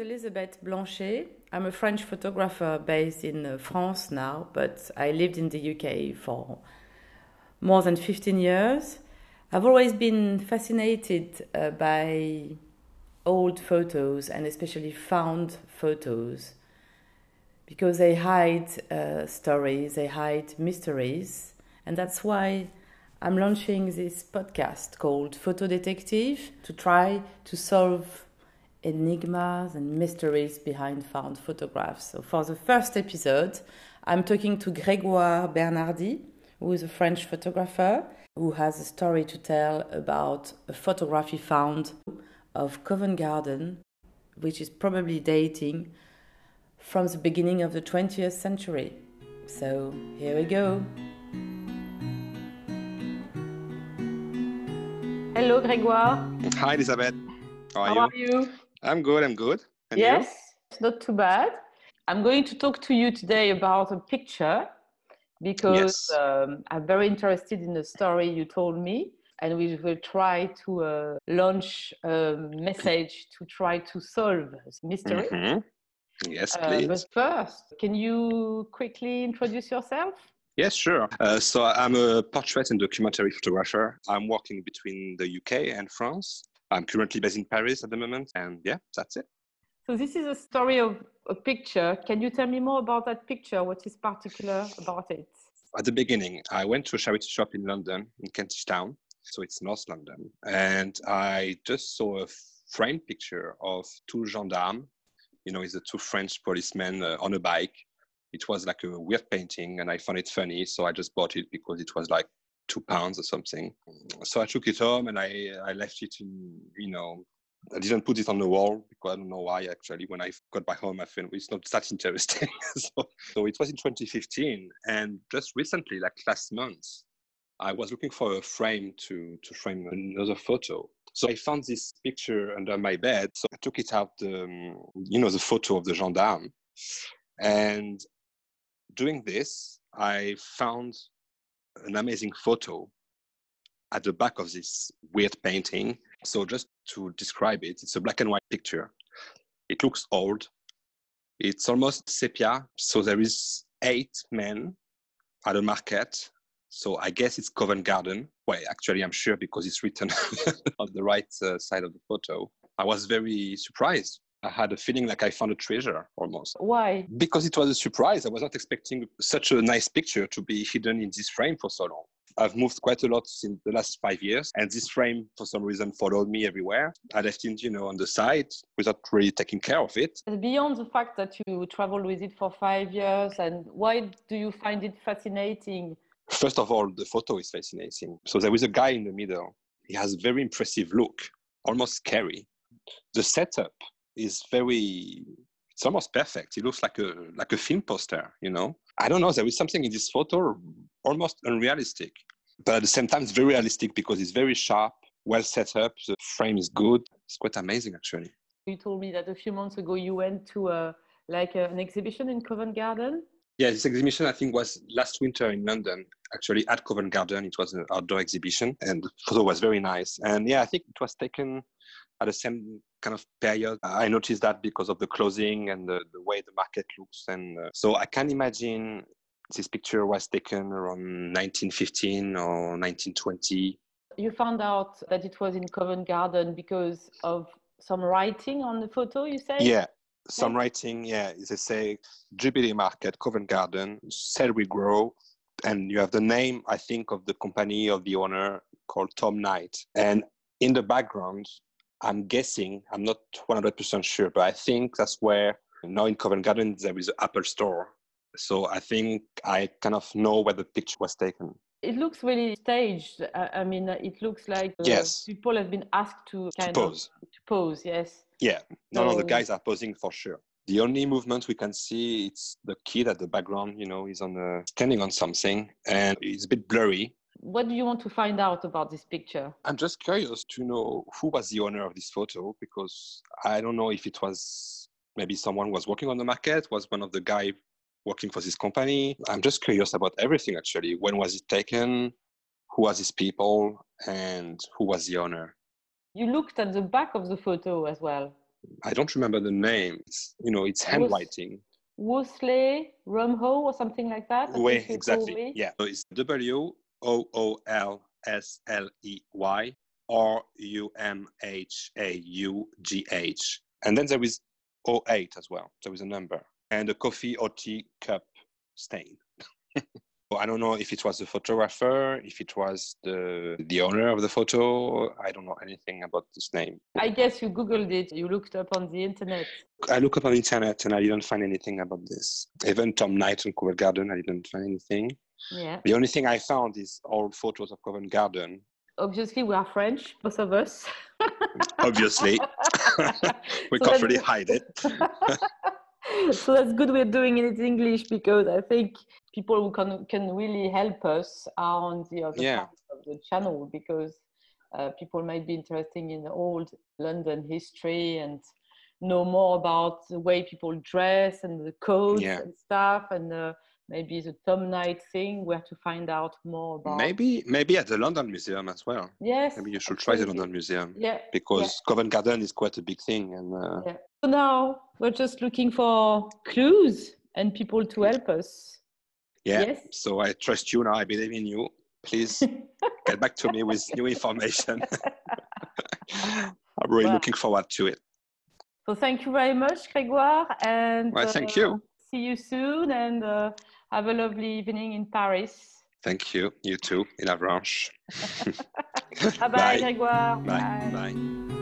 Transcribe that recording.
Elisabeth Blanchet. I'm a French photographer based in uh, France now, but I lived in the UK for more than 15 years. I've always been fascinated uh, by old photos and especially found photos because they hide uh, stories, they hide mysteries, and that's why I'm launching this podcast called Photo Detective to try to solve enigmas and mysteries behind found photographs. So, for the first episode, I'm talking to Grégoire Bernardi, who is a French photographer who has a story to tell about a photography found of Covent Garden, which is probably dating from the beginning of the 20th century. So, here we go. Hello, Grégoire. Hi, Elisabeth. How are How you? Are you? I'm good. I'm good. And yes, you? not too bad. I'm going to talk to you today about a picture because yes. um, I'm very interested in the story you told me, and we will try to uh, launch a message to try to solve this mystery. Mm-hmm. Yes, please. Uh, but first, can you quickly introduce yourself? Yes, sure. Uh, so I'm a portrait and documentary photographer. I'm working between the UK and France. I'm currently based in Paris at the moment, and yeah, that's it. So this is a story of a picture. Can you tell me more about that picture? What is particular about it? At the beginning, I went to a charity shop in London, in Kentish Town, so it's North London, and I just saw a framed picture of two gendarmes. You know, it's the two French policemen uh, on a bike. It was like a weird painting, and I found it funny, so I just bought it because it was like two pounds or something. So I took it home and I I left it in you know I didn't put it on the wall because I don't know why actually. When I got back home, I felt it's not that interesting. so, so it was in 2015, and just recently, like last month, I was looking for a frame to to frame another photo. So I found this picture under my bed. So I took it out, um, you know, the photo of the gendarme, and doing this, I found an amazing photo at the back of this weird painting. So just to describe it, it's a black and white picture. It looks old. It's almost sepia. So there is eight men at a market. So I guess it's Covent Garden. Well, actually, I'm sure because it's written on the right uh, side of the photo. I was very surprised I had a feeling like I found a treasure almost. Why? Because it was a surprise. I was not expecting such a nice picture to be hidden in this frame for so long. I've moved quite a lot in the last five years, and this frame, for some reason, followed me everywhere. I left it, you know, on the side without really taking care of it. Beyond the fact that you traveled with it for five years, and why do you find it fascinating? First of all, the photo is fascinating. So there is a guy in the middle. He has a very impressive look, almost scary. The setup is very it's almost perfect. It looks like a like a film poster, you know. I don't know. There is something in this photo almost unrealistic, but at the same time, it's very realistic because it's very sharp, well set up. The frame is good. It's quite amazing, actually. You told me that a few months ago you went to a like a, an exhibition in Covent Garden. Yeah, this exhibition I think was last winter in London. Actually, at Covent Garden, it was an outdoor exhibition, and the photo was very nice. And yeah, I think it was taken at the same kind of period. I noticed that because of the closing and the, the way the market looks. And uh, so I can imagine this picture was taken around 1915 or 1920. You found out that it was in Covent Garden because of some writing on the photo, you say? Yeah, some writing, yeah. They say Jubilee Market, Covent Garden, sale will grow. And you have the name, I think, of the company of the owner called Tom Knight. And in the background, I'm guessing, I'm not 100% sure, but I think that's where now in Covent Garden there is an Apple store. So I think I kind of know where the picture was taken. It looks really staged. I mean, it looks like uh, yes. people have been asked to kind to pose. Of, to pose, yes. Yeah, none so, of the guys are posing for sure. The only movement we can see it's the kid at the background. You know, he's on the, standing on something, and it's a bit blurry what do you want to find out about this picture? I'm just curious to know who was the owner of this photo because I don't know if it was maybe someone was working on the market, was one of the guy working for this company. I'm just curious about everything actually. When was it taken? Who was these people? And who was the owner? You looked at the back of the photo as well. I don't remember the name. It's, you know, it's handwriting. Wolseley, Rumho, or something like that. Oui, exactly. Yeah. So it's W O O L S L E Y R U M H A U G H. And then there is 08 as well. There is a number. And a coffee or tea cup stain. I don't know if it was the photographer, if it was the the owner of the photo. I don't know anything about this name. I guess you googled it. You looked up on the internet. I looked up on the internet and I didn't find anything about this. Even Tom Knight in Covent Garden, I didn't find anything. Yeah. The only thing I found is old photos of Covent Garden. Obviously, we are French, both of us. Obviously, we So can't really hide it. so that's good we're doing it in English because I think people who can can really help us are on the other Yeah. side of the channel because uh, people might be interested in old London history and know more about the way people dress and the codes Yeah. and stuff and uh, maybe the Tom Knight thing where to find out more about Maybe, maybe at the London Museum as well. yes Maybe you should try the. London Museum yeah because Covent Garden is quite a big thing, and uh, Yeah. So now we're just looking for clues and people to help us. yeah. Yes. So I trust you now. I believe in you. Please get back to me with new information. I'm really Well- looking forward to it. So thank you very much, Grégoire, and Well, thank uh, you. See you soon, and uh, have a lovely evening in Paris. Thank you. You too, in Avranches. Bye bye, Grégoire. Bye. Bye.